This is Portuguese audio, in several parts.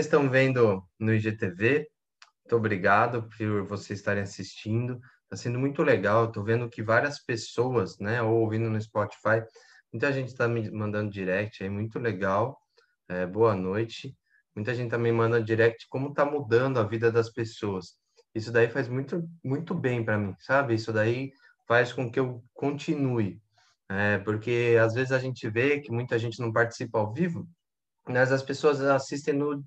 estão vendo no IGTV, muito obrigado por vocês estarem assistindo. Está sendo muito legal. Estou vendo que várias pessoas, né, ou ouvindo no Spotify, muita gente está me mandando direct aí, muito legal. É, boa noite. Muita gente também manda direct como está mudando a vida das pessoas. Isso daí faz muito, muito bem para mim, sabe? Isso daí faz com que eu continue. É, porque às vezes a gente vê que muita gente não participa ao vivo, mas as pessoas assistem no,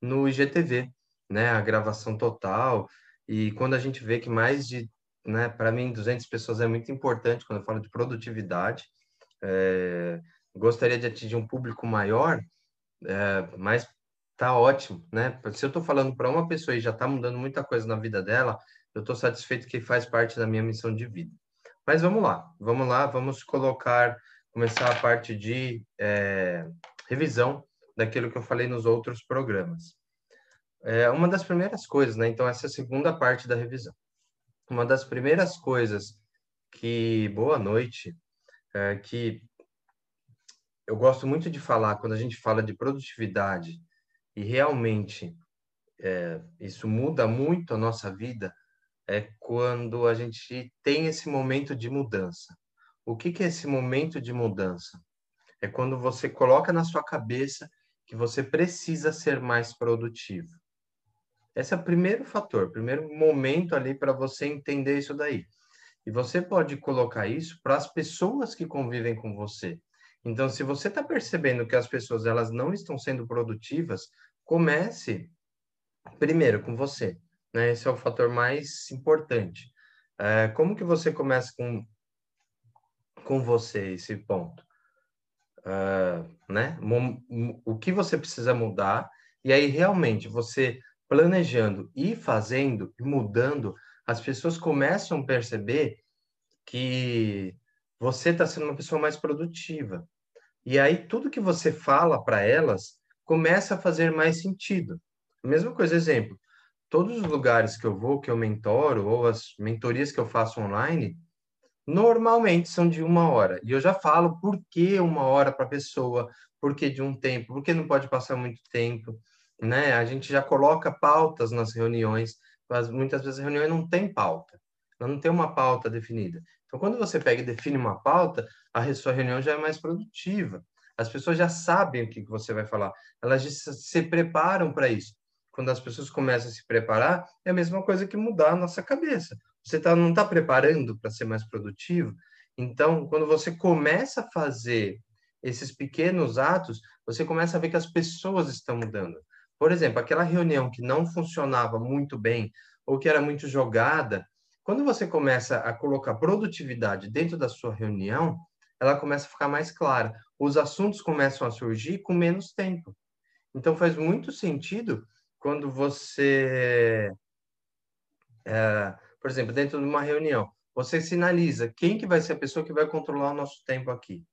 no IGTV, né? A gravação total. E quando a gente vê que mais de, né? Para mim, 200 pessoas é muito importante quando eu falo de produtividade. É, gostaria de atingir um público maior, é, mas tá ótimo, né? Se eu estou falando para uma pessoa e já está mudando muita coisa na vida dela, eu estou satisfeito que faz parte da minha missão de vida. Mas vamos lá, vamos lá, vamos colocar, começar a parte de é, revisão daquilo que eu falei nos outros programas. É uma das primeiras coisas, né? Então, essa é a segunda parte da revisão. Uma das primeiras coisas que, boa noite, é, que eu gosto muito de falar quando a gente fala de produtividade e realmente é, isso muda muito a nossa vida, é quando a gente tem esse momento de mudança. O que, que é esse momento de mudança? É quando você coloca na sua cabeça que você precisa ser mais produtivo. Esse é o primeiro fator, primeiro momento ali para você entender isso daí. E você pode colocar isso para as pessoas que convivem com você. Então, se você está percebendo que as pessoas elas não estão sendo produtivas, comece primeiro com você. Né? Esse é o fator mais importante. É, como que você começa com, com você esse ponto? Uh, né? O que você precisa mudar, e aí realmente você planejando e fazendo e mudando, as pessoas começam a perceber que você está sendo uma pessoa mais produtiva. E aí tudo que você fala para elas começa a fazer mais sentido. Mesma coisa, exemplo, todos os lugares que eu vou, que eu mentoro, ou as mentorias que eu faço online, normalmente são de uma hora. E eu já falo por que uma hora para a pessoa, por que de um tempo, por que não pode passar muito tempo, né? A gente já coloca pautas nas reuniões, mas muitas vezes a reunião não tem pauta, ela não tem uma pauta definida. Então, quando você pega e define uma pauta, a sua reunião já é mais produtiva. As pessoas já sabem o que você vai falar, elas se preparam para isso. Quando as pessoas começam a se preparar, é a mesma coisa que mudar a nossa cabeça você tá, não está preparando para ser mais produtivo. Então, quando você começa a fazer esses pequenos atos, você começa a ver que as pessoas estão mudando. Por exemplo, aquela reunião que não funcionava muito bem ou que era muito jogada, quando você começa a colocar produtividade dentro da sua reunião, ela começa a ficar mais clara. Os assuntos começam a surgir com menos tempo. Então, faz muito sentido quando você é, por exemplo, dentro de uma reunião, você sinaliza quem que vai ser a pessoa que vai controlar o nosso tempo aqui.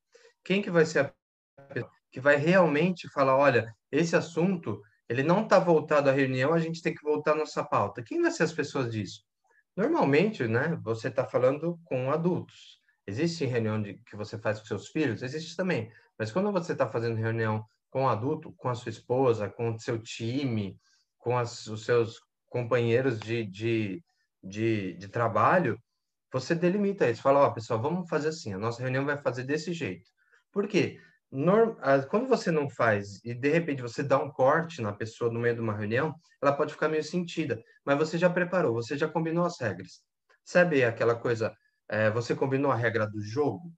Quem que vai ser a pessoa que vai realmente falar, olha, esse assunto, ele não está voltado à reunião, a gente tem que voltar à nossa pauta. Quem vai ser as pessoas disso? Normalmente, né, você está falando com adultos. Existe reunião de, que você faz com seus filhos? Existe também. Mas quando você está fazendo reunião com um adulto, com a sua esposa, com o seu time, com as, os seus companheiros de, de, de, de trabalho, você delimita isso. Fala, ó, oh, pessoal, vamos fazer assim, a nossa reunião vai fazer desse jeito. Por quê? Norm... Quando você não faz e de repente você dá um corte na pessoa no meio de uma reunião, ela pode ficar meio sentida, mas você já preparou, você já combinou as regras. Sabe aquela coisa, é, você combinou a regra do jogo?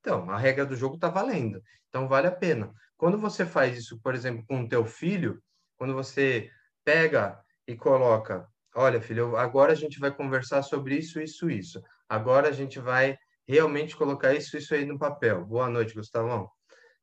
Então, a regra do jogo está valendo, então vale a pena. Quando você faz isso, por exemplo, com o teu filho, quando você pega e coloca olha, filho, agora a gente vai conversar sobre isso, isso, isso. Agora a gente vai realmente colocar isso, isso aí no papel. Boa noite, Gustavão.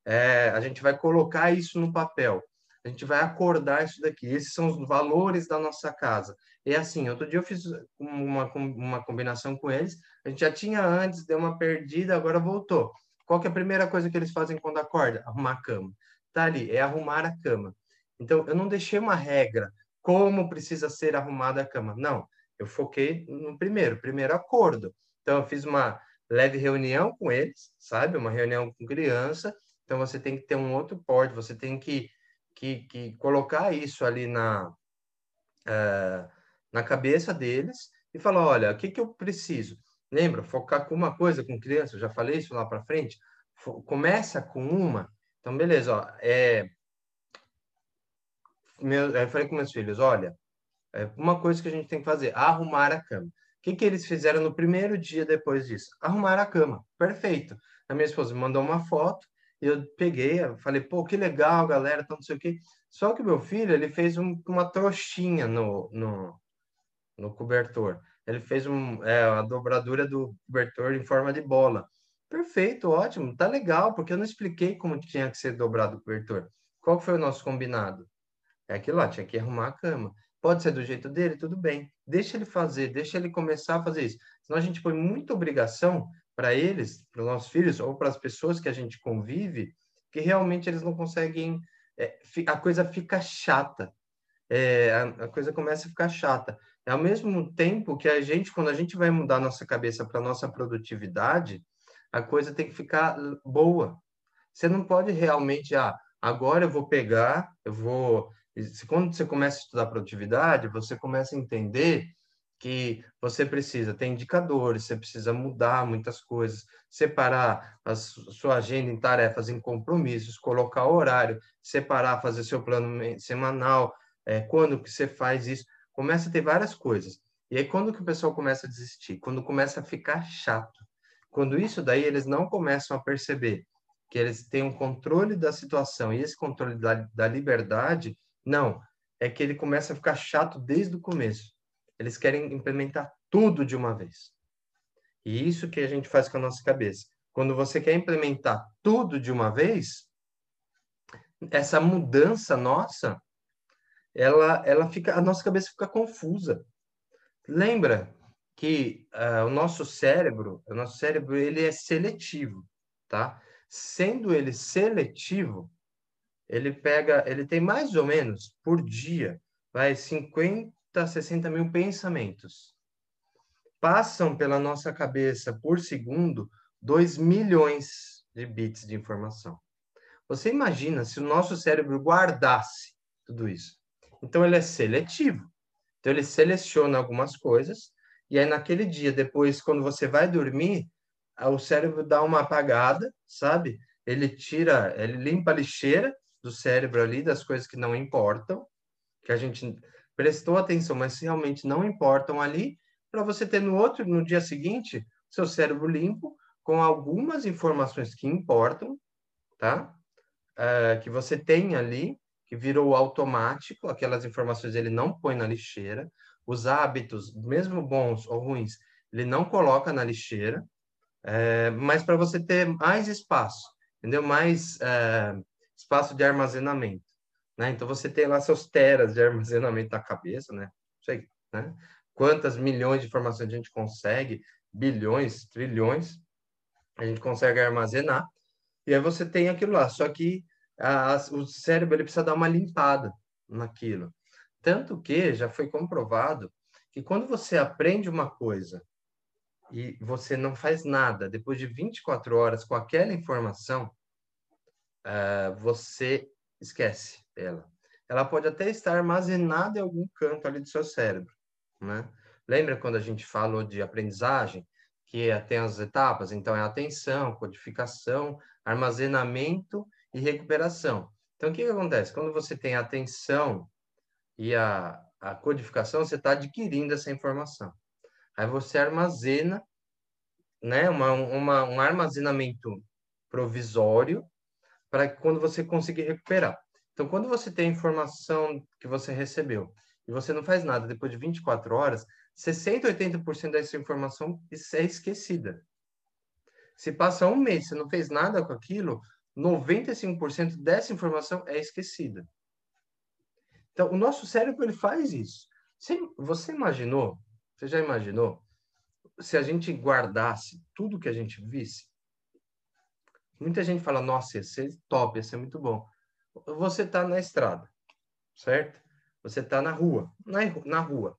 É, a gente vai colocar isso no papel. A gente vai acordar isso daqui. Esses são os valores da nossa casa. E assim, outro dia eu fiz uma, uma combinação com eles. A gente já tinha antes, deu uma perdida, agora voltou. Qual que é a primeira coisa que eles fazem quando acorda? Arrumar a cama. Tá ali, é arrumar a cama. Então, eu não deixei uma regra como precisa ser arrumada a cama. Não, eu foquei no primeiro, primeiro acordo. Então, eu fiz uma leve reunião com eles, sabe? Uma reunião com criança. Então, você tem que ter um outro porte, você tem que, que que, colocar isso ali na, é, na cabeça deles e falar, olha, o que, que eu preciso? Lembra, focar com uma coisa com criança, eu já falei isso lá para frente, começa com uma, então beleza, ó, é, meu, eu falei com meus filhos, olha, é uma coisa que a gente tem que fazer, arrumar a cama. O que, que eles fizeram no primeiro dia depois disso? Arrumar a cama. Perfeito. A minha esposa me mandou uma foto, eu peguei, eu falei, pô, que legal, galera, então não sei o quê. Só que meu filho, ele fez um, uma trouxinha no, no, no cobertor. Ele fez um, é, a dobradura do cobertor em forma de bola. Perfeito, ótimo, tá legal, porque eu não expliquei como tinha que ser dobrado o cobertor. Qual foi o nosso combinado? É aquilo lá, tinha que arrumar a cama. Pode ser do jeito dele, tudo bem. Deixa ele fazer, deixa ele começar a fazer isso. Senão a gente põe muita obrigação para eles, para os nossos filhos, ou para as pessoas que a gente convive, que realmente eles não conseguem. É, a coisa fica chata. É, a, a, coisa começa a ficar chata. É ao mesmo tempo que a gente, quando a gente vai mudar nossa cabeça para nossa produtividade, a coisa tem que ficar boa. Você não pode realmente, ah, agora eu vou pegar, eu vou. Quando você começa a estudar produtividade, você começa a entender que você precisa ter indicadores, você precisa mudar muitas coisas, separar a sua agenda em tarefas, em compromissos, colocar horário, separar, fazer seu plano semanal, é, quando que você faz isso, começa a ter várias coisas. E aí quando que o pessoal começa a desistir? Quando começa a ficar chato. Quando isso daí eles não começam a perceber que eles têm um controle da situação e esse controle da, da liberdade, não, é que ele começa a ficar chato desde o começo. Eles querem implementar tudo de uma vez. E isso que a gente faz com a nossa cabeça. Quando você quer implementar tudo de uma vez, essa mudança nossa, ela, ela fica, a nossa cabeça fica confusa. Lembra que uh, o nosso cérebro, o nosso cérebro, ele é seletivo, tá? Sendo ele seletivo, ele pega, ele tem mais ou menos por dia, vai 50 a 60 mil pensamentos. Passam pela nossa cabeça por segundo 2 milhões de bits de informação. Você imagina se o nosso cérebro guardasse tudo isso. Então, ele é seletivo. Então, ele seleciona algumas coisas, e aí, naquele dia, depois, quando você vai dormir, o cérebro dá uma apagada, sabe? Ele tira, ele limpa a lixeira do cérebro ali, das coisas que não importam, que a gente prestou atenção, mas realmente não importam ali, para você ter no outro, no dia seguinte, seu cérebro limpo, com algumas informações que importam, tá? Uh, que você tem ali, que virou automático, aquelas informações ele não põe na lixeira, os hábitos, mesmo bons ou ruins, ele não coloca na lixeira, é, mas para você ter mais espaço, entendeu? Mais é, espaço de armazenamento. Né? Então você tem lá seus teras de armazenamento na cabeça, né? Sei, né? Quantas milhões de informações a gente consegue, bilhões, trilhões, a gente consegue armazenar. E aí você tem aquilo lá, só que a, o cérebro ele precisa dar uma limpada naquilo. Tanto que já foi comprovado que quando você aprende uma coisa e você não faz nada depois de 24 horas com aquela informação, uh, você esquece ela. Ela pode até estar armazenada em algum canto ali do seu cérebro, né? Lembra quando a gente falou de aprendizagem, que é, tem as etapas? Então, é atenção, codificação, armazenamento e recuperação. Então, o que, que acontece? Quando você tem a atenção e a, a codificação, você está adquirindo essa informação. Aí você armazena, né, uma, uma, um armazenamento provisório para quando você conseguir recuperar. Então, quando você tem a informação que você recebeu e você não faz nada depois de 24 horas, 60, 80% dessa informação é esquecida. Se passa um mês você não fez nada com aquilo, 95% dessa informação é esquecida. Então, o nosso cérebro ele faz isso. Você, você imaginou? Você já imaginou? Se a gente guardasse tudo que a gente visse? Muita gente fala, nossa, ia ser top, ia ser muito bom você está na estrada, certo? Você está na rua, na, na rua.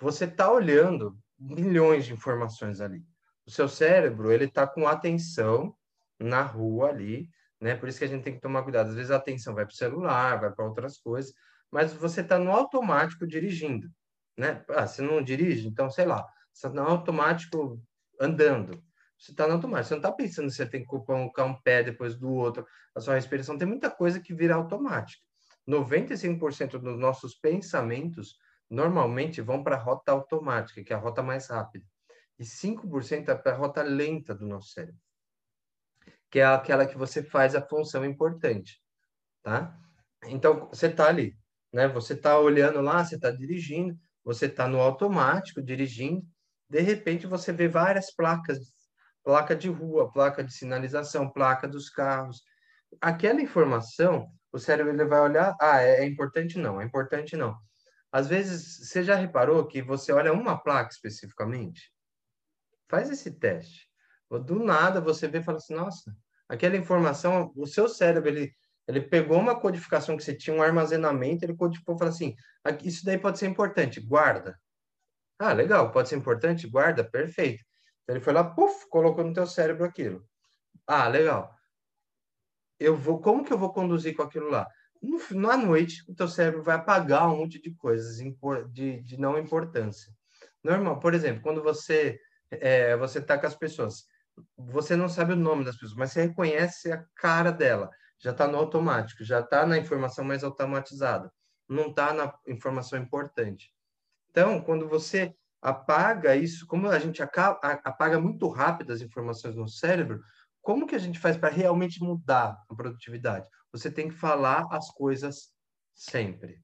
Você está olhando milhões de informações ali. O seu cérebro, ele está com atenção na rua ali, né? Por isso que a gente tem que tomar cuidado. Às vezes a atenção vai para o celular, vai para outras coisas, mas você está no automático dirigindo, né? Ah, você não dirige, então sei lá, você está no automático andando. Você está no automático, você não está pensando se você tem que colocar um pé depois do outro, a sua respiração. Tem muita coisa que vira automática. 95% dos nossos pensamentos normalmente vão para a rota automática, que é a rota mais rápida. E 5% é para a rota lenta do nosso cérebro, que é aquela que você faz a função importante, tá? Então, você está ali, né? Você está olhando lá, você está dirigindo, você está no automático, dirigindo, de repente você vê várias placas, placa de rua, placa de sinalização, placa dos carros. Aquela informação, o cérebro ele vai olhar, ah, é, é importante não, é importante não. Às vezes, você já reparou que você olha uma placa especificamente? Faz esse teste. Do nada você vê e fala assim, nossa, aquela informação, o seu cérebro, ele, ele pegou uma codificação que você tinha, um armazenamento, ele codificou e falou assim, isso daí pode ser importante, guarda. Ah, legal, pode ser importante, guarda, perfeito. Então, ele foi lá, puf, colocou no teu cérebro aquilo. Ah, legal. Eu vou, como que eu vou conduzir com aquilo lá? No, na noite, o teu cérebro vai apagar um monte de coisas de, de não importância. Normal, por exemplo, quando você é, você está com as pessoas. Você não sabe o nome das pessoas, mas você reconhece a cara dela. Já está no automático, já está na informação mais automatizada. Não está na informação importante. Então, quando você apaga isso, como a gente apaga muito rápido as informações no cérebro, como que a gente faz para realmente mudar a produtividade? Você tem que falar as coisas sempre.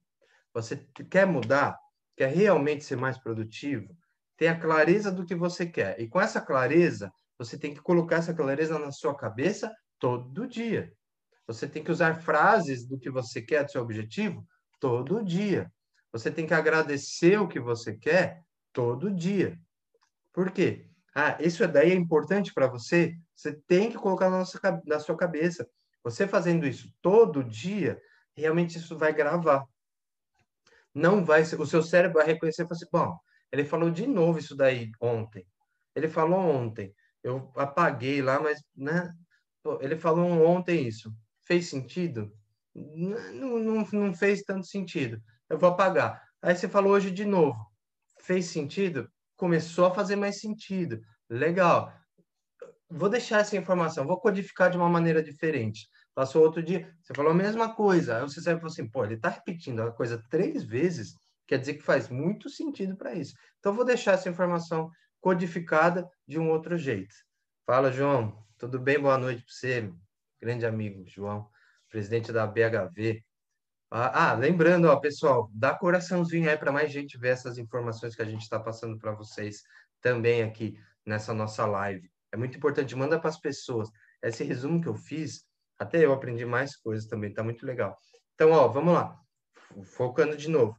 Você quer mudar? Quer realmente ser mais produtivo? ter a clareza do que você quer. E com essa clareza, você tem que colocar essa clareza na sua cabeça todo dia. Você tem que usar frases do que você quer, do seu objetivo, todo dia. Você tem que agradecer o que você quer todo dia. Por quê? Ah, isso daí é importante para você? Você tem que colocar na, nossa, na sua cabeça. Você fazendo isso todo dia, realmente isso vai gravar. Não vai o seu cérebro vai reconhecer e falar assim, bom, ele falou de novo isso daí ontem. Ele falou ontem. Eu apaguei lá, mas, né? Ele falou ontem isso. Fez sentido? Não, não, não fez tanto sentido. Eu vou apagar. Aí você falou hoje de novo. Fez sentido? Começou a fazer mais sentido. Legal. Vou deixar essa informação, vou codificar de uma maneira diferente. Passou outro dia, você falou a mesma coisa. Aí você sabe assim, pô, ele está repetindo a coisa três vezes Quer dizer que faz muito sentido para isso. Então, vou deixar essa informação codificada de um outro jeito. Fala, João. Tudo bem? Boa noite para você, grande amigo João, presidente da BHV. Ah, ah, lembrando, ó, pessoal, dá coraçãozinho aí para mais gente ver essas informações que a gente está passando para vocês também aqui nessa nossa live. É muito importante, manda para as pessoas. Esse resumo que eu fiz, até eu aprendi mais coisas também, tá muito legal. Então, ó, vamos lá. Focando de novo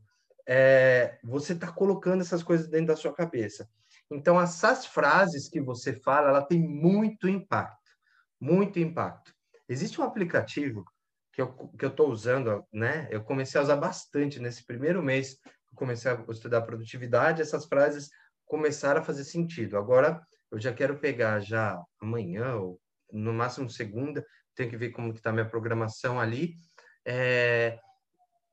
é, você está colocando essas coisas dentro da sua cabeça. Então, essas frases que você fala, ela tem muito impacto, muito impacto. Existe um aplicativo que eu que eu estou usando, né? Eu comecei a usar bastante nesse primeiro mês. comecei a estudar produtividade. Essas frases começaram a fazer sentido. Agora, eu já quero pegar já amanhã ou no máximo segunda. Tenho que ver como que está minha programação ali. É,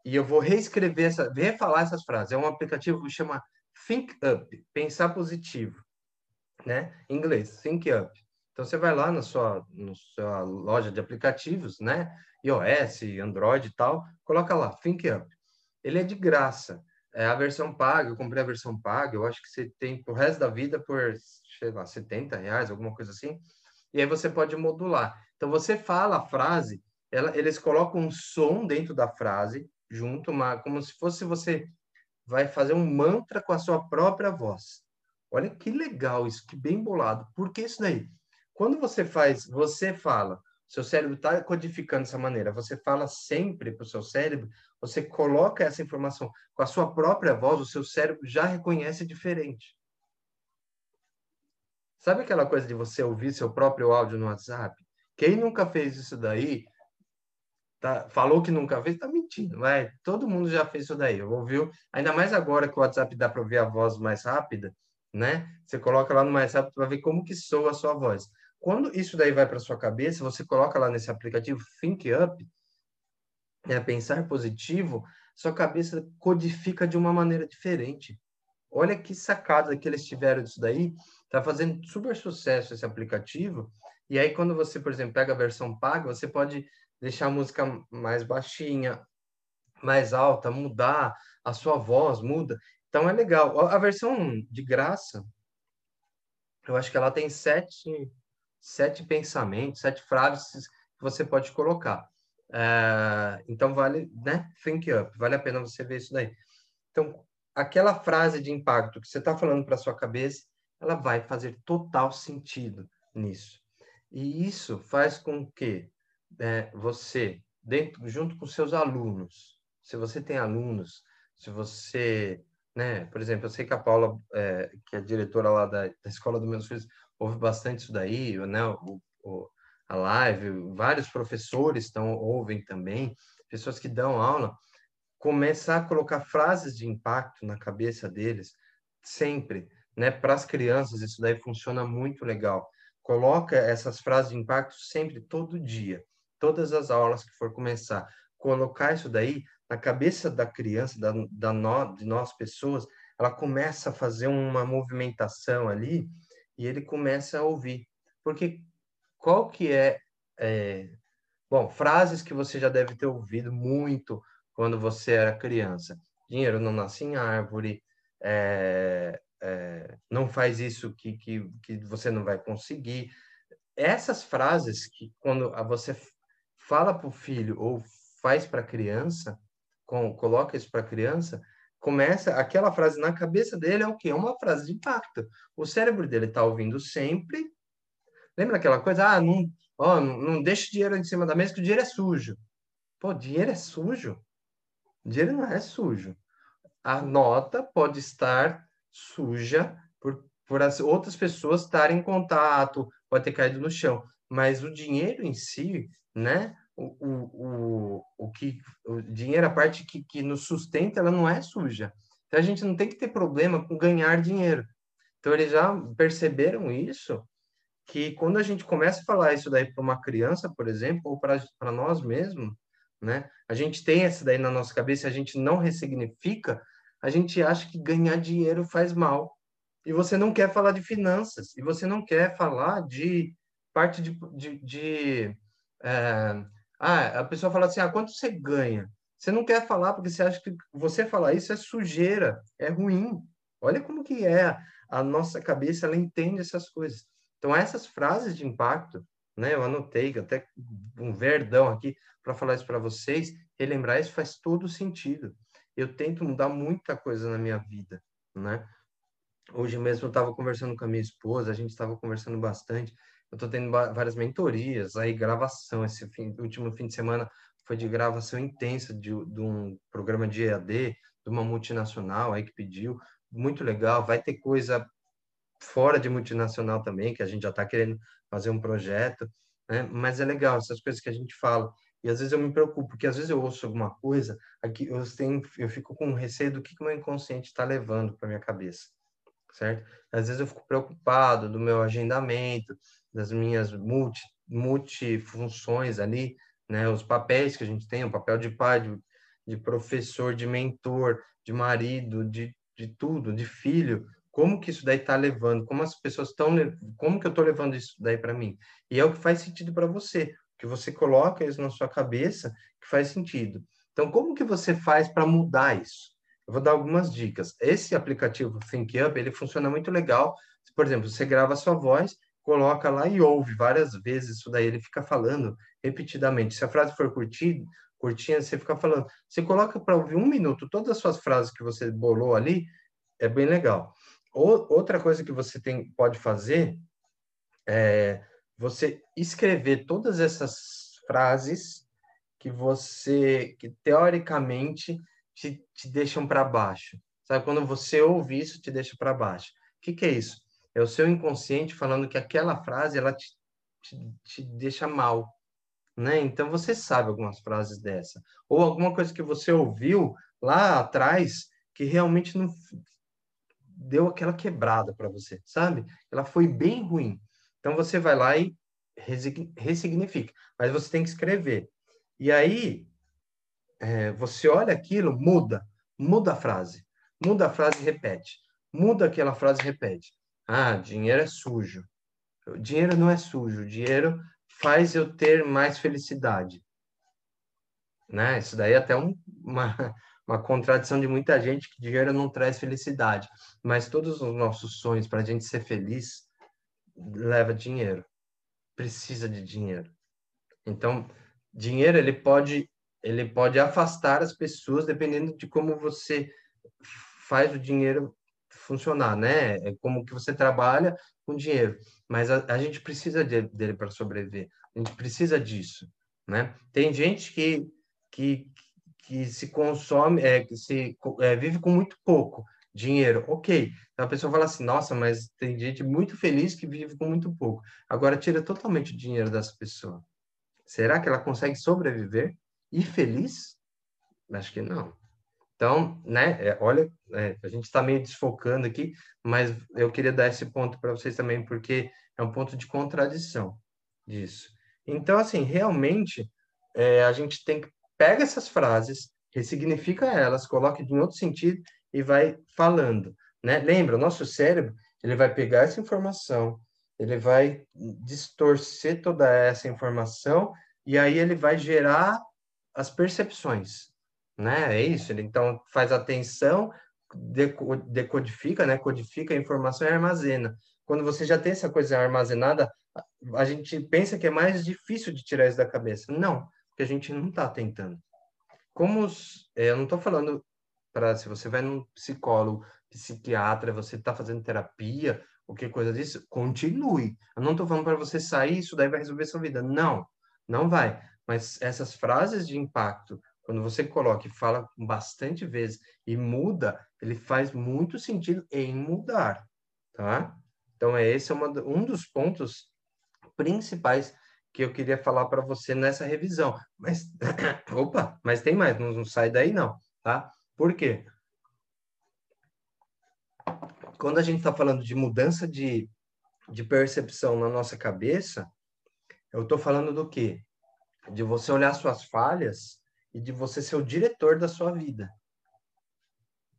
e eu vou reescrever essa, refalar essas frases. É um aplicativo que chama Think Up, pensar positivo, né? Em inglês, Think Up. Então você vai lá na sua, na sua loja de aplicativos, né? iOS, Android e tal, coloca lá Think Up. Ele é de graça. É a versão paga, eu comprei a versão paga, eu acho que você tem pro resto da vida por, sei lá, 70 reais, alguma coisa assim. E aí você pode modular. Então você fala a frase, ela, eles colocam um som dentro da frase, junto, uma, como se fosse você vai fazer um mantra com a sua própria voz. Olha que legal isso, que bem bolado. Por que isso daí? Quando você faz, você fala, seu cérebro está codificando dessa maneira, você fala sempre para o seu cérebro, você coloca essa informação com a sua própria voz, o seu cérebro já reconhece diferente. Sabe aquela coisa de você ouvir seu próprio áudio no WhatsApp? Quem nunca fez isso daí, tá, falou que nunca fez, tá mentindo, vai. Todo mundo já fez isso daí, ouviu? Ainda mais agora que o WhatsApp dá para ouvir a voz mais rápida, né? Você coloca lá no mais rápido para ver como que soa a sua voz. Quando isso daí vai para sua cabeça, você coloca lá nesse aplicativo Think Up, é pensar positivo, sua cabeça codifica de uma maneira diferente. Olha que sacada que eles tiveram disso daí. Tá fazendo super sucesso esse aplicativo. E aí, quando você, por exemplo, pega a versão paga, você pode deixar a música mais baixinha, mais alta, mudar a sua voz, muda. Então é legal. A versão de graça, eu acho que ela tem sete, sete pensamentos, sete frases que você pode colocar. É, então vale, né? Think up, vale a pena você ver isso daí. Então, aquela frase de impacto que você está falando para sua cabeça, ela vai fazer total sentido nisso. E isso faz com que é, você, dentro, junto com seus alunos, se você tem alunos, se você, né, por exemplo, eu sei que a Paula, é, que é diretora lá da, da escola dos meus filhos, ouve bastante isso daí, né, o, o, a live, vários professores estão, ouvem também, pessoas que dão aula, começar a colocar frases de impacto na cabeça deles, sempre, né, para as crianças, isso daí funciona muito legal. Coloca essas frases de impacto sempre, todo dia, todas as aulas que for começar. Colocar isso daí na cabeça da criança, da, da no, de nós pessoas, ela começa a fazer uma movimentação ali e ele começa a ouvir. Porque qual que é, é bom, frases que você já deve ter ouvido muito quando você era criança. Dinheiro não nasce em árvore, é, é, não faz isso que, que, que você não vai conseguir. Essas frases que quando você fala para o filho ou faz para a criança, com, coloca isso para a criança, começa aquela frase na cabeça dele é o quê? É uma frase de impacto. O cérebro dele está ouvindo sempre. Lembra aquela coisa? Ah, não, ó, não, não deixa dinheiro em cima da mesa que o dinheiro é sujo. Pô, dinheiro é sujo? Dinheiro não é sujo. A nota pode estar suja por, por as outras pessoas estarem em contato, pode ter caído no chão, mas o dinheiro em si, né? O, o, o, que o dinheiro, a parte que, que nos sustenta, ela não é suja. Então a gente não tem que ter problema com ganhar dinheiro. Então eles já perceberam isso, que quando a gente começa a falar isso daí para uma criança, por exemplo, ou para nós mesmos, né? A gente tem essa daí na nossa cabeça, a gente não ressignifica, a gente acha que ganhar dinheiro faz mal. E você não quer falar de finanças, e você não quer falar de parte de, de, de é, ah, a pessoa fala assim: ah, quanto você ganha? Você não quer falar porque você acha que você falar isso é sujeira, é ruim. Olha como que é a nossa cabeça, ela entende essas coisas. Então, essas frases de impacto, né, eu anotei até um verdão aqui para falar isso para vocês, relembrar isso faz todo sentido. Eu tento mudar muita coisa na minha vida, né? Hoje mesmo eu estava conversando com a minha esposa, a gente estava conversando bastante, eu estou tendo várias mentorias, aí gravação, esse fim, último fim de semana foi de gravação intensa de, de um programa de EAD, de uma multinacional aí que pediu, muito legal, vai ter coisa fora de multinacional também, que a gente já está querendo fazer um projeto, né? mas é legal, essas coisas que a gente fala, e às vezes eu me preocupo, porque às vezes eu ouço alguma coisa, aqui eu, tenho, eu fico com receio do que, que meu inconsciente está levando para minha cabeça, certo? Às vezes eu fico preocupado do meu agendamento, das minhas multi, multifunções ali, né? Os papéis que a gente tem, o papel de pai, de, de professor, de mentor, de marido, de, de tudo, de filho. Como que isso daí está levando? Como as pessoas estão, como que eu estou levando isso daí para mim? E é o que faz sentido para você, que você coloca isso na sua cabeça, que faz sentido. Então, como que você faz para mudar isso? Eu vou dar algumas dicas. Esse aplicativo ThinkUp, ele funciona muito legal. Por exemplo, você grava a sua voz coloca lá e ouve várias vezes isso daí, ele fica falando repetidamente. Se a frase for curtida, curtinha, você fica falando. Você coloca para ouvir um minuto todas as suas frases que você bolou ali, é bem legal. outra coisa que você tem, pode fazer é você escrever todas essas frases que você, que teoricamente te, te deixam para baixo. Sabe, quando você ouve isso, te deixa para baixo. O que, que é isso? É o seu inconsciente falando que aquela frase ela te, te, te deixa mal, né? Então você sabe algumas frases dessa ou alguma coisa que você ouviu lá atrás que realmente não deu aquela quebrada para você, sabe? Ela foi bem ruim. Então você vai lá e ressignifica, mas você tem que escrever. E aí é, você olha aquilo, muda, muda a frase, muda a frase e repete, muda aquela frase e repete. Ah, dinheiro é sujo. Dinheiro não é sujo, dinheiro faz eu ter mais felicidade. Né? Isso daí é até um, uma, uma contradição de muita gente que dinheiro não traz felicidade, mas todos os nossos sonhos para a gente ser feliz leva dinheiro, precisa de dinheiro. Então, dinheiro ele pode ele pode afastar as pessoas dependendo de como você faz o dinheiro funcionar, né? É como que você trabalha com dinheiro. Mas a, a gente precisa de, dele para sobreviver. A gente precisa disso, né? Tem gente que que, que se consome, é, que se é, vive com muito pouco dinheiro, ok. Então a pessoa fala assim, nossa, mas tem gente muito feliz que vive com muito pouco. Agora tira totalmente o dinheiro dessa pessoa. Será que ela consegue sobreviver e feliz? Acho que não. Então, né, é, olha, é, a gente está meio desfocando aqui, mas eu queria dar esse ponto para vocês também, porque é um ponto de contradição disso. Então, assim, realmente, é, a gente tem que pega essas frases, ressignifica elas, coloca em outro sentido e vai falando, né? Lembra, o nosso cérebro, ele vai pegar essa informação, ele vai distorcer toda essa informação e aí ele vai gerar as percepções, né? É isso. Ele então faz atenção, decodifica, né? Codifica a informação e armazena. Quando você já tem essa coisa armazenada, a gente pensa que é mais difícil de tirar isso da cabeça. Não, porque a gente não está tentando. Como os, é, eu não estou falando para se você vai num psicólogo, psiquiatra, você está fazendo terapia, ou que coisa disso, continue. Eu não estou falando para você sair, isso daí vai resolver sua vida. Não, não vai. Mas essas frases de impacto, quando você coloca e fala bastante vezes e muda, ele faz muito sentido em mudar, tá? Então, é esse é uma, um dos pontos principais que eu queria falar para você nessa revisão. Mas, opa, mas tem mais, não, não sai daí não, tá? Por quê? Quando a gente está falando de mudança de, de percepção na nossa cabeça, eu estou falando do quê? De você olhar suas falhas e de você ser o diretor da sua vida.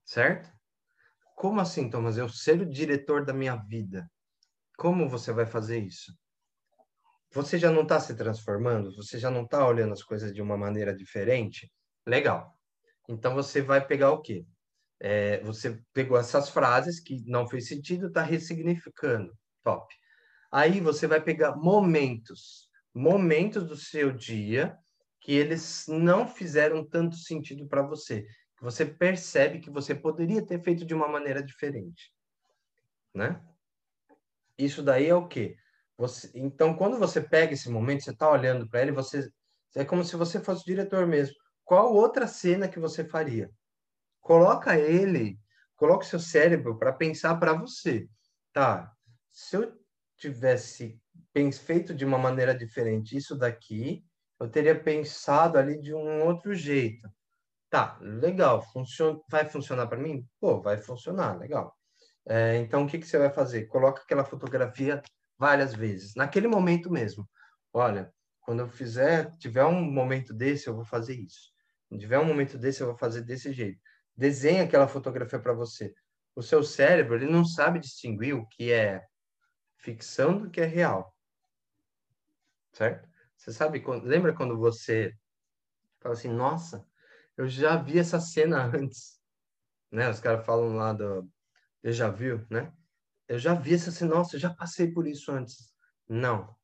Certo? Como assim, Thomas? Eu ser o diretor da minha vida? Como você vai fazer isso? Você já não está se transformando? Você já não está olhando as coisas de uma maneira diferente? Legal. Então você vai pegar o quê? É, você pegou essas frases que não fez sentido, está ressignificando. Top. Aí você vai pegar momentos, momentos do seu dia que eles não fizeram tanto sentido para você. Que você percebe que você poderia ter feito de uma maneira diferente. Né? Isso daí é o quê? Você, então, quando você pega esse momento, você está olhando para ele, você é como se você fosse o diretor mesmo. Qual outra cena que você faria? Coloca ele, coloca seu cérebro para pensar para você. Tá, se eu tivesse feito de uma maneira diferente isso daqui, eu teria pensado ali de um outro jeito. Tá, legal, funciona, vai funcionar para mim? Pô, vai funcionar, legal. É, então, o que, que você vai fazer? Coloca aquela fotografia várias vezes, naquele momento mesmo. Olha, quando eu fizer, tiver um momento desse, eu vou fazer isso. Quando tiver um momento desse, eu vou fazer desse jeito. Desenha aquela fotografia para você. O seu cérebro, ele não sabe distinguir o que é ficção do que é real. Certo? Você sabe, quando, lembra quando você fala assim, nossa, eu já vi essa cena antes, né? Os caras falam lá do, eu já viu, né? eu já vi essa assim, nossa, eu já passei por isso antes. Não.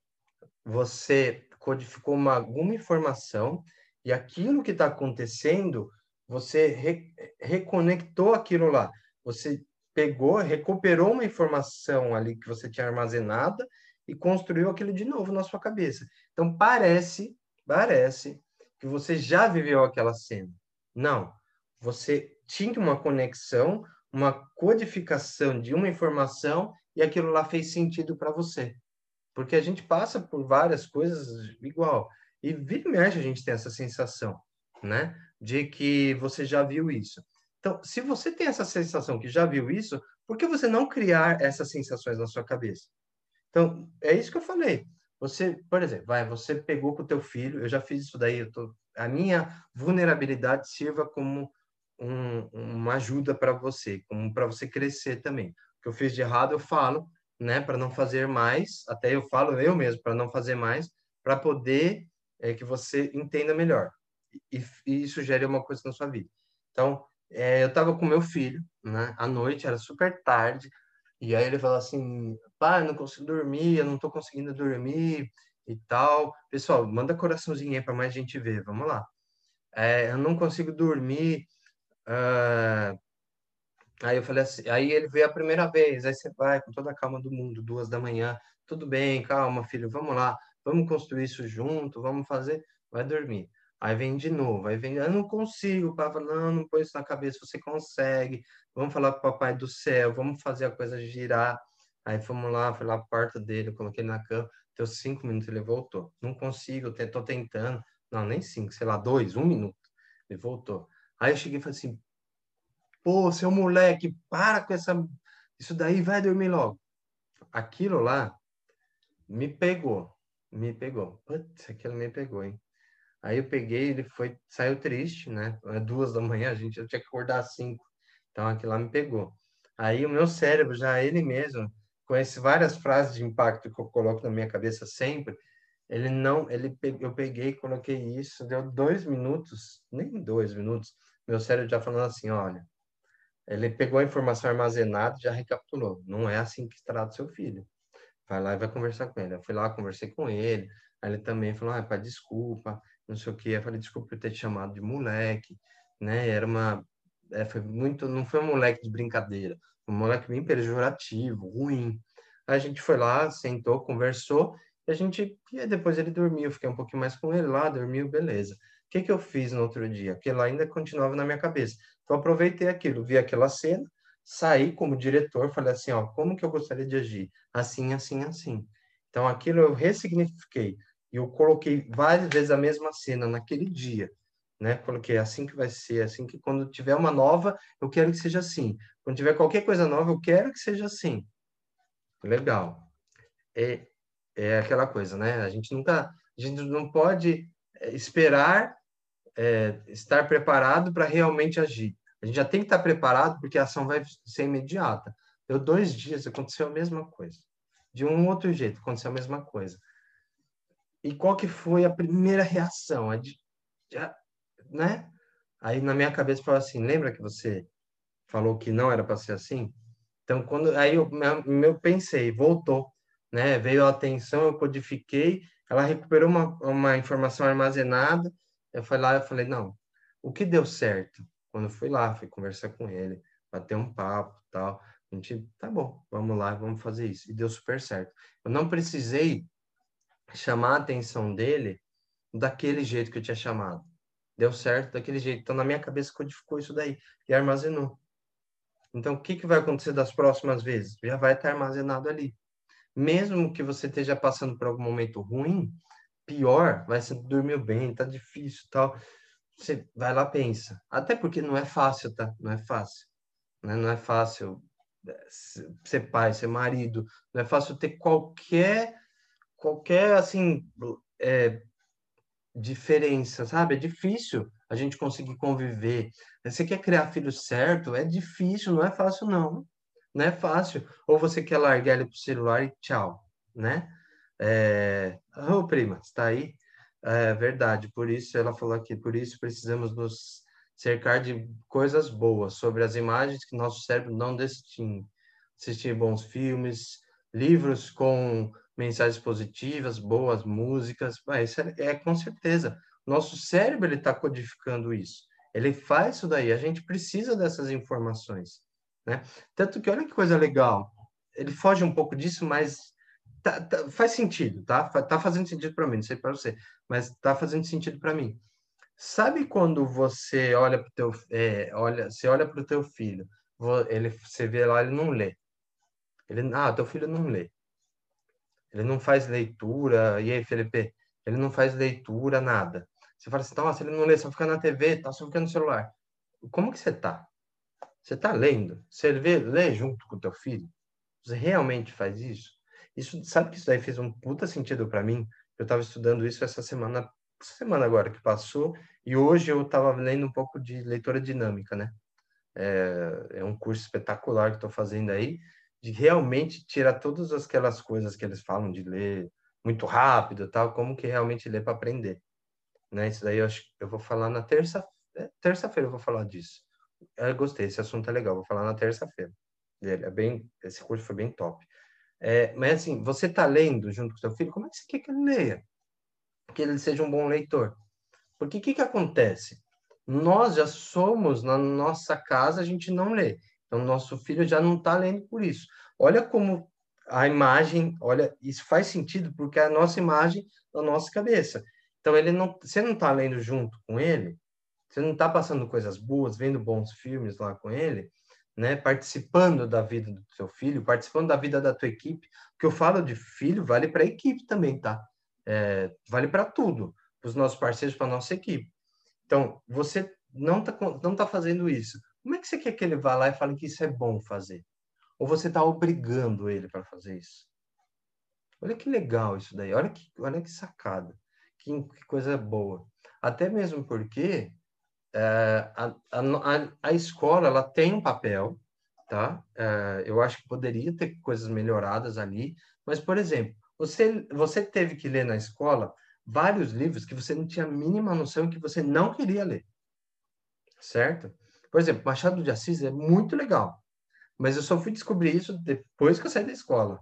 Você codificou uma, alguma informação e aquilo que está acontecendo, você re, reconectou aquilo lá. Você pegou, recuperou uma informação ali que você tinha armazenada e construiu aquilo de novo na sua cabeça. Então parece, parece que você já viveu aquela cena. Não. Você tinha uma conexão, uma codificação de uma informação e aquilo lá fez sentido para você. Porque a gente passa por várias coisas igual. E vira e mexe a gente tem essa sensação, né? De que você já viu isso. Então, se você tem essa sensação que já viu isso, por que você não criar essas sensações na sua cabeça? Então, é isso que eu falei. Você, por exemplo, vai, você pegou com o teu filho, eu já fiz isso daí, eu tô, a minha vulnerabilidade sirva como um, uma ajuda para você, como para você crescer também. O que eu fiz de errado, eu falo, né, para não fazer mais, até eu falo eu mesmo, para não fazer mais, para poder é, que você entenda melhor e, e sugere uma coisa na sua vida. Então, é, eu estava com meu filho, né, à noite, era super tarde, e aí ele falou assim, pai, não consigo dormir, eu não estou conseguindo dormir e tal. Pessoal, manda coraçãozinho aí para mais gente ver, vamos lá. É, eu não consigo dormir. Uh... Aí eu falei assim, aí ele veio a primeira vez, aí você vai com toda a calma do mundo, duas da manhã, tudo bem, calma, filho, vamos lá, vamos construir isso junto, vamos fazer, vai dormir. Aí vem de novo, aí vem, eu não consigo, papai, não, não põe isso na cabeça, você consegue, vamos falar com o papai do céu, vamos fazer a coisa girar. Aí fomos lá, fui lá para o quarto dele, coloquei ele na cama, deu cinco minutos, ele voltou. Não consigo, estou tentando. Não, nem cinco, sei lá, dois, um minuto. Ele voltou. Aí eu cheguei e falei assim, pô, seu moleque, para com essa... Isso daí, vai dormir logo. Aquilo lá me pegou, me pegou. Putz, aquilo me pegou, hein? Aí eu peguei, ele foi, saiu triste, né? É duas da manhã, a gente, tinha que acordar às cinco. Então aquilo lá me pegou. Aí o meu cérebro, já ele mesmo, conhece várias frases de impacto que eu coloco na minha cabeça sempre. Ele não, ele eu peguei, coloquei isso, deu dois minutos, nem dois minutos, meu cérebro já falando assim, olha, ele pegou a informação armazenada, já recapitulou. Não é assim que trata seu filho. Vai lá e vai conversar com ele. Eu fui lá, conversei com ele. Aí ele também falou, ah, pai, desculpa, não sei o quê. Eu falei, desculpa por ter te chamado de moleque, né? Era uma, é, foi muito, não foi um moleque de brincadeira, um moleque bem pejorativo, ruim. Aí a gente foi lá, sentou, conversou, e a gente, e depois ele dormiu, fiquei um pouquinho mais com ele lá, dormiu, beleza. O que que eu fiz no outro dia? Aquilo ainda continuava na minha cabeça. Então aproveitei aquilo, vi aquela cena, saí como diretor, falei assim, ó, como que eu gostaria de agir? Assim, assim, assim. Então aquilo eu ressignifiquei eu coloquei várias vezes a mesma cena naquele dia, né? Coloquei assim que vai ser, assim que quando tiver uma nova, eu quero que seja assim. Quando tiver qualquer coisa nova, eu quero que seja assim. Legal. É, é aquela coisa, né? A gente nunca, a gente não pode é, esperar é, estar preparado para realmente agir. A gente já tem que estar preparado porque a ação vai ser imediata. Deu dois dias, aconteceu a mesma coisa. De um outro jeito, aconteceu a mesma coisa. E qual que foi a primeira reação? A de, né? Aí na minha cabeça falou assim, lembra que você falou que não era para ser assim? Então quando aí eu meu pensei, voltou, né? Veio a atenção, eu codifiquei, ela recuperou uma, uma informação armazenada. Eu fui lá, eu falei, não, o que deu certo? Quando eu fui lá, fui conversar com ele, bater um papo, tal. A gente, tá bom, vamos lá, vamos fazer isso. E deu super certo. Eu não precisei chamar a atenção dele daquele jeito que eu tinha chamado. Deu certo daquele jeito. Então, na minha cabeça, codificou isso daí e armazenou. Então, o que, que vai acontecer das próximas vezes? Já vai estar armazenado ali. Mesmo que você esteja passando por algum momento ruim, pior, vai ser dormiu bem, tá difícil tal. Você vai lá pensa. Até porque não é fácil, tá? Não é fácil. Né? Não é fácil é, ser pai, ser marido. Não é fácil ter qualquer qualquer assim é, diferença, sabe? É difícil a gente conseguir conviver. Você quer criar filho certo? É difícil, não é fácil não. Não é fácil. Ou você quer largar ele pro celular e tchau, né? É... Ô, prima, está aí? É verdade, por isso ela falou aqui, por isso precisamos nos cercar de coisas boas, sobre as imagens que nosso cérebro não distingue. Assistir bons filmes, livros com mensagens positivas, boas músicas, isso é, é com certeza. Nosso cérebro ele está codificando isso. Ele faz isso daí. A gente precisa dessas informações, né? Tanto que olha que coisa legal. Ele foge um pouco disso, mas tá, tá, faz sentido, tá? Tá fazendo sentido para mim, não sei para você, mas tá fazendo sentido para mim. Sabe quando você olha para teu, é, olha, você olha para o teu filho, ele, você vê lá, ele não lê. Ele, ah, teu filho não lê. Ele não faz leitura. E aí, Felipe? Ele não faz leitura, nada. Você fala assim, nossa, ele não lê, só fica na TV, tá, só fica no celular. Como que você tá? Você tá lendo? Você vê, lê junto com o teu filho? Você realmente faz isso? Isso, sabe que isso daí fez um puta sentido para mim? Eu estava estudando isso essa semana, semana agora que passou, e hoje eu estava lendo um pouco de leitura dinâmica, né? É, é um curso espetacular que estou fazendo aí, de realmente tirar todas aquelas coisas que eles falam de ler muito rápido, tal, como que realmente ler para aprender, né? Isso daí eu acho eu vou falar na terça é, terça-feira eu vou falar disso. Eu gostei, esse assunto é legal, vou falar na terça-feira. É bem, esse curso foi bem top. É, mas assim, você está lendo junto com seu filho, como é que você quer que ele leia? Que ele seja um bom leitor. Porque o que, que acontece? Nós já somos, na nossa casa, a gente não lê. Então, nosso filho já não está lendo por isso. Olha como a imagem, olha, isso faz sentido porque é a nossa imagem na nossa cabeça. Então, ele não, você não está lendo junto com ele, você não está passando coisas boas, vendo bons filmes lá com ele, né? Participando da vida do seu filho, participando da vida da tua equipe. O que eu falo de filho vale para a equipe também, tá? É, vale para tudo, para os nossos parceiros, para nossa equipe. Então, você não está não tá fazendo isso. Como é que você quer que ele vá lá e fale que isso é bom fazer? Ou você está obrigando ele para fazer isso? Olha que legal isso daí. Olha que, olha que sacada. Que, que coisa boa. Até mesmo porque é, a, a, a, escola ela tem um papel, tá? É, eu acho que poderia ter coisas melhoradas ali, mas, por exemplo, você, você teve que ler na escola vários livros que você não tinha a mínima noção que você não queria ler, certo? Por exemplo, Machado de Assis é muito legal, mas eu só fui descobrir isso depois que eu saí da escola.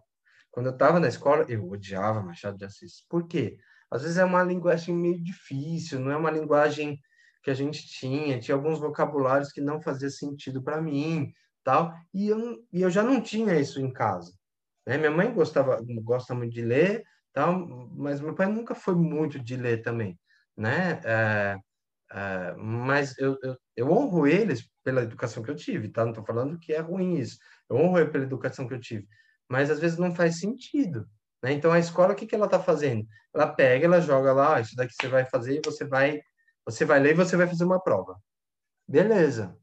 Quando eu estava na escola, eu odiava Machado de Assis. Por quê? Às vezes é uma linguagem meio difícil, não é uma linguagem que a gente tinha, tinha alguns vocabulários que não fazia sentido para mim, tal, e eu, e eu já não tinha isso em casa. Né? Minha mãe gostava, gosta muito de ler, tal, mas meu pai nunca foi muito de ler também, né? É, é, mas eu, eu, eu, honro eles pela educação que eu tive, tá? Não estou falando que é ruim isso. Eu honro pela educação que eu tive, mas às vezes não faz sentido. Né? Então a escola, o que, que ela está fazendo? Ela pega, ela joga lá, ah, isso daqui você vai fazer você vai você vai ler e você vai fazer uma prova. Beleza.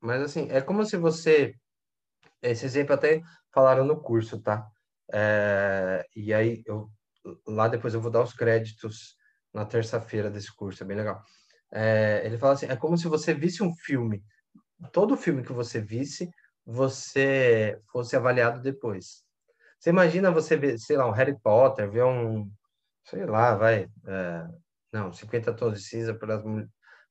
Mas assim, é como se você. Esse exemplo até falaram no curso, tá? É, e aí, eu, lá depois eu vou dar os créditos na terça-feira desse curso, é bem legal. É, ele fala assim: é como se você visse um filme. Todo filme que você visse, você fosse avaliado depois. Você imagina você ver, sei lá, um Harry Potter, ver um, sei lá, vai, é, não, 50 tons de cinza para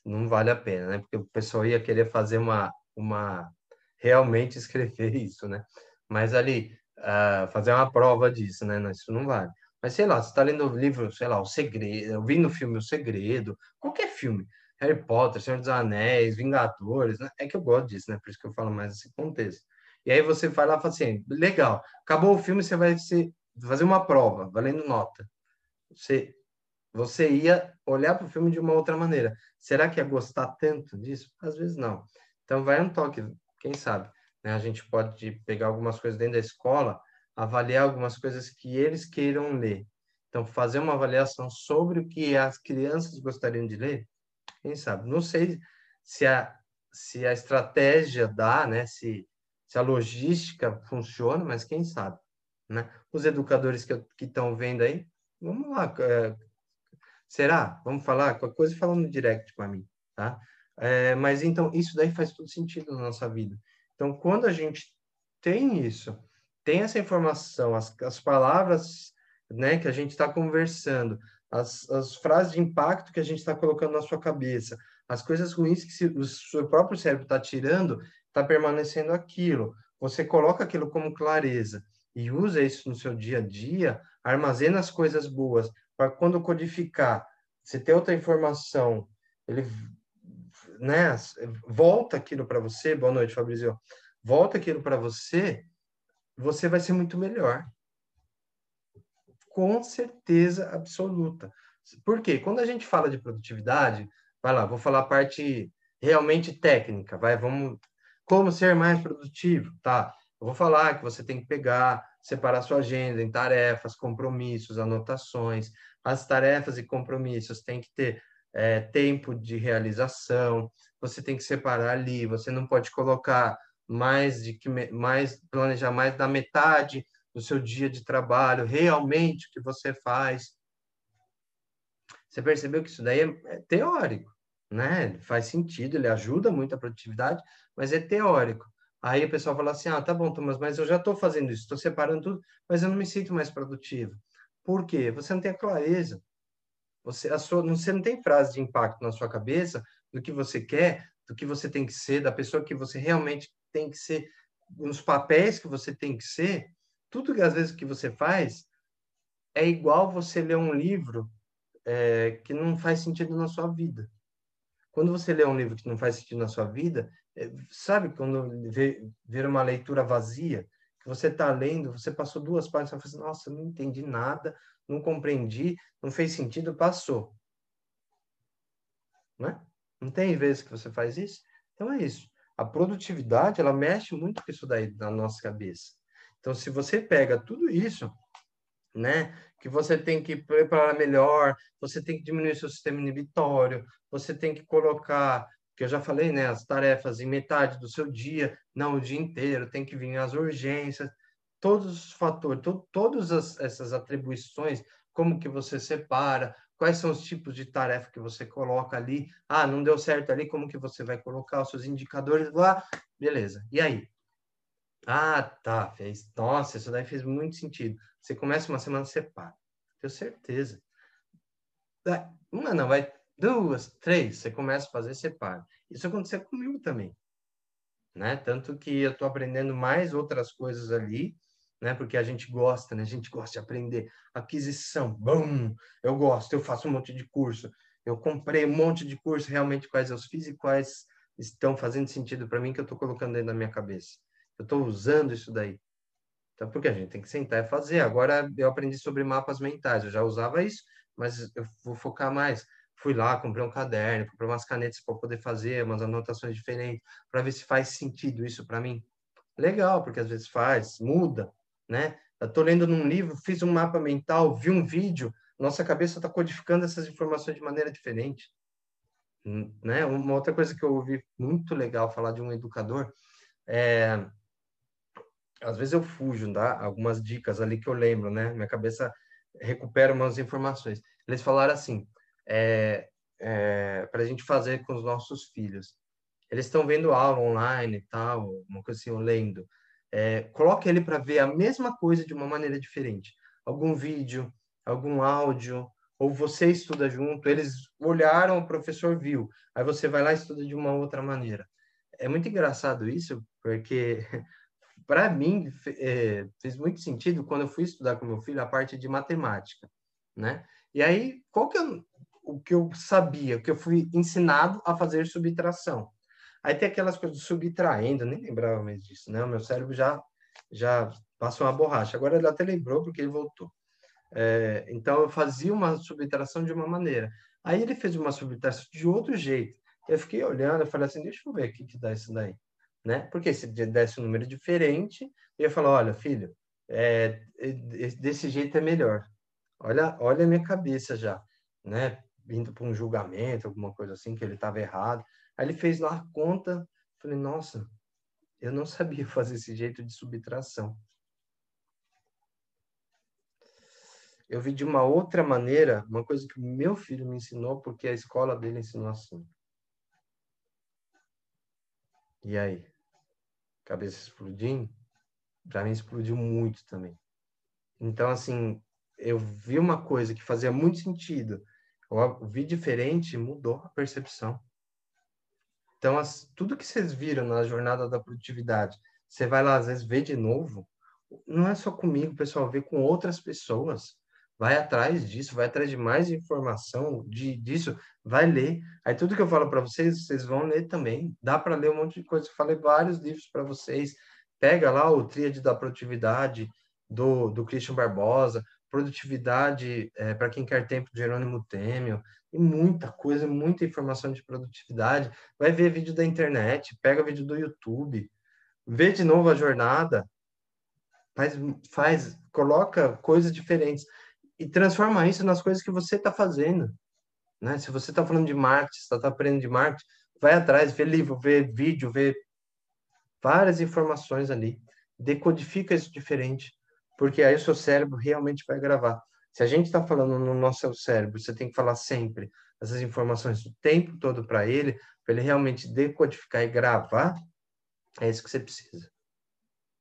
não vale a pena, né? Porque o pessoal ia querer fazer uma, uma realmente escrever isso, né? Mas ali, uh, fazer uma prova disso, né? Isso não vale. Mas sei lá, você está lendo o livro, sei lá, O Segredo, ouvindo o filme O Segredo, qualquer filme, Harry Potter, Senhor dos Anéis, Vingadores, né? é que eu gosto disso, né? Por isso que eu falo mais esse contexto. E aí você vai lá e fala assim, legal, acabou o filme, você vai fazer uma prova, valendo nota. Você você ia olhar para o filme de uma outra maneira. Será que ia gostar tanto disso? Às vezes não. Então, vai um toque, quem sabe? Né? A gente pode pegar algumas coisas dentro da escola, avaliar algumas coisas que eles queiram ler. Então, fazer uma avaliação sobre o que as crianças gostariam de ler, quem sabe? Não sei se a, se a estratégia dá, né? se, se a logística funciona, mas quem sabe? Né? Os educadores que estão vendo aí, vamos lá, é, Será? Vamos falar? Qualquer coisa fala no direct com a mim, tá? É, mas então, isso daí faz todo sentido na nossa vida. Então, quando a gente tem isso, tem essa informação, as, as palavras né, que a gente está conversando, as, as frases de impacto que a gente está colocando na sua cabeça, as coisas ruins que se, o seu próprio cérebro está tirando, está permanecendo aquilo. Você coloca aquilo como clareza e usa isso no seu dia a dia, armazena as coisas boas, para quando codificar, você ter outra informação, ele né, volta aquilo para você, boa noite, Fabrizio, volta aquilo para você, você vai ser muito melhor. Com certeza absoluta. Por quê? Quando a gente fala de produtividade, vai lá, vou falar a parte realmente técnica, vai, vamos como ser mais produtivo, tá? Eu vou falar que você tem que pegar separar sua agenda em tarefas, compromissos, anotações. As tarefas e compromissos têm que ter é, tempo de realização. Você tem que separar ali. Você não pode colocar mais de que mais planejar mais da metade do seu dia de trabalho, realmente o que você faz. Você percebeu que isso daí é, é teórico, né? Faz sentido, ele ajuda muito a produtividade, mas é teórico. Aí o pessoal fala assim: ah, tá bom, Thomas, mas eu já estou fazendo isso, estou separando tudo, mas eu não me sinto mais produtivo. Por quê? Você não tem a clareza. Você, a sua, você não tem frase de impacto na sua cabeça do que você quer, do que você tem que ser, da pessoa que você realmente tem que ser, nos papéis que você tem que ser. Tudo que às vezes que você faz é igual você ler um livro é, que não faz sentido na sua vida. Quando você lê um livro que não faz sentido na sua vida, é, sabe quando vê, vê uma leitura vazia, que você está lendo, você passou duas páginas, você fala assim, nossa, não entendi nada, não compreendi, não fez sentido, passou. Né? Não tem vezes que você faz isso? Então é isso. A produtividade, ela mexe muito com isso daí na nossa cabeça. Então, se você pega tudo isso, né, que você tem que preparar melhor, você tem que diminuir seu sistema inibitório, você tem que colocar que eu já falei, né, as tarefas em metade do seu dia, não o dia inteiro, tem que vir as urgências, todos os fatores, to, todas as, essas atribuições, como que você separa, quais são os tipos de tarefa que você coloca ali, ah, não deu certo ali, como que você vai colocar os seus indicadores lá, beleza, e aí? Ah, tá, fez, nossa, isso daí fez muito sentido. Você começa uma semana, separa, tenho certeza. Uma não, vai duas, três, você começa a fazer, separa. Isso aconteceu comigo também, né? Tanto que eu estou aprendendo mais outras coisas ali, né? Porque a gente gosta, né? A gente gosta de aprender. Aquisição, bum! Eu gosto, eu faço um monte de curso. Eu comprei um monte de curso, realmente quais eu fiz e quais estão fazendo sentido para mim que eu estou colocando dentro da minha cabeça. Eu estou usando isso daí. Então, porque a gente tem que sentar e fazer. Agora eu aprendi sobre mapas mentais, eu já usava isso, mas eu vou focar mais fui lá, comprei um caderno, comprei umas canetas para poder fazer umas anotações diferentes, para ver se faz sentido isso para mim. Legal, porque às vezes faz, muda, né? Eu tô lendo num livro, fiz um mapa mental, vi um vídeo, nossa cabeça está codificando essas informações de maneira diferente. Hum, né? Uma outra coisa que eu ouvi muito legal falar de um educador é às vezes eu fujo, tá? Algumas dicas ali que eu lembro, né? Minha cabeça recupera umas informações. Eles falaram assim: é, é, para a gente fazer com os nossos filhos. Eles estão vendo aula online e tal, uma coisa assim, lendo. É, coloque ele para ver a mesma coisa de uma maneira diferente. Algum vídeo, algum áudio, ou você estuda junto, eles olharam, o professor viu, aí você vai lá e estuda de uma outra maneira. É muito engraçado isso, porque para mim é, fez muito sentido quando eu fui estudar com meu filho a parte de matemática, né? E aí, qual que é o que eu sabia, que eu fui ensinado a fazer subtração. Aí tem aquelas coisas subtraindo, nem lembrava mais disso, né? O meu cérebro já já passou uma borracha. Agora ele até lembrou porque ele voltou. É, então eu fazia uma subtração de uma maneira. Aí ele fez uma subtração de outro jeito. Eu fiquei olhando, eu falei assim, deixa eu ver o que que dá isso daí, né? Porque se desse um número diferente, eu ia falar, olha, filho, é, desse jeito é melhor. Olha, olha a minha cabeça já, né? vindo para um julgamento, alguma coisa assim, que ele estava errado. Aí ele fez lá a conta, falei, nossa, eu não sabia fazer esse jeito de subtração. Eu vi de uma outra maneira, uma coisa que meu filho me ensinou, porque a escola dele ensinou assim. E aí? Cabeça explodindo? Para mim explodiu muito também. Então, assim, eu vi uma coisa que fazia muito sentido, eu vi diferente, mudou a percepção. Então, as, tudo que vocês viram na jornada da produtividade, você vai lá, às vezes, ver de novo, não é só comigo, pessoal, vê com outras pessoas. Vai atrás disso, vai atrás de mais informação de, disso, vai ler. Aí tudo que eu falo para vocês, vocês vão ler também. Dá para ler um monte de coisa. Eu falei vários livros para vocês. Pega lá o Tríade da Produtividade do, do Christian Barbosa, produtividade é, para quem quer tempo de Jerônimo Temel, e muita coisa, muita informação de produtividade. Vai ver vídeo da internet, pega vídeo do YouTube, vê de novo a jornada, faz, faz coloca coisas diferentes e transforma isso nas coisas que você está fazendo. Né? Se você está falando de marketing, está tá aprendendo de marketing, vai atrás, vê livro, vê vídeo, vê várias informações ali, decodifica isso diferente porque aí o seu cérebro realmente vai gravar. Se a gente está falando no nosso cérebro, você tem que falar sempre essas informações o tempo todo para ele, para ele realmente decodificar e gravar, é isso que você precisa.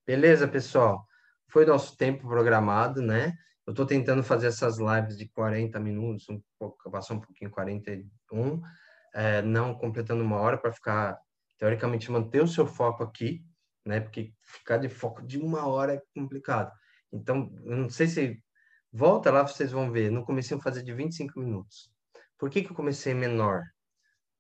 Beleza, pessoal? Foi nosso tempo programado, né? Eu estou tentando fazer essas lives de 40 minutos, um pouco, passar um pouquinho 41, é, não completando uma hora para ficar, teoricamente, manter o seu foco aqui, né? Porque ficar de foco de uma hora é complicado. Então, eu não sei se volta lá, vocês vão ver. No começo eu fazer de 25 minutos. Por que, que eu comecei menor?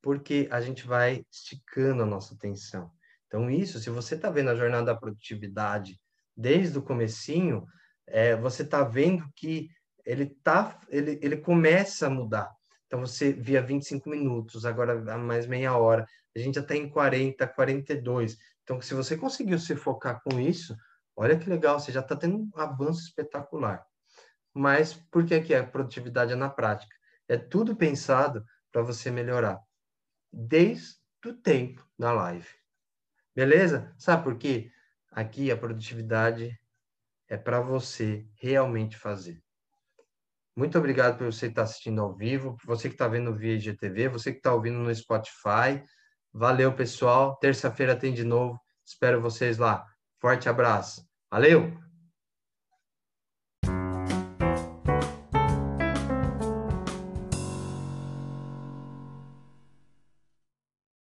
Porque a gente vai esticando a nossa atenção. Então, isso, se você está vendo a jornada da produtividade desde o comecinho, é, você está vendo que ele, tá, ele, ele começa a mudar. Então, você via 25 minutos, agora mais meia hora. A gente já está em 40, 42. Então, se você conseguiu se focar com isso, olha que legal, você já está tendo um avanço espetacular. Mas por que, que a produtividade é na prática? É tudo pensado para você melhorar. Desde o tempo da live. Beleza? Sabe por quê? Aqui a produtividade é para você realmente fazer. Muito obrigado por você estar assistindo ao vivo, você que está vendo via IGTV, você que está ouvindo no Spotify. Valeu, pessoal. Terça-feira tem de novo. Espero vocês lá. Forte abraço. Valeu!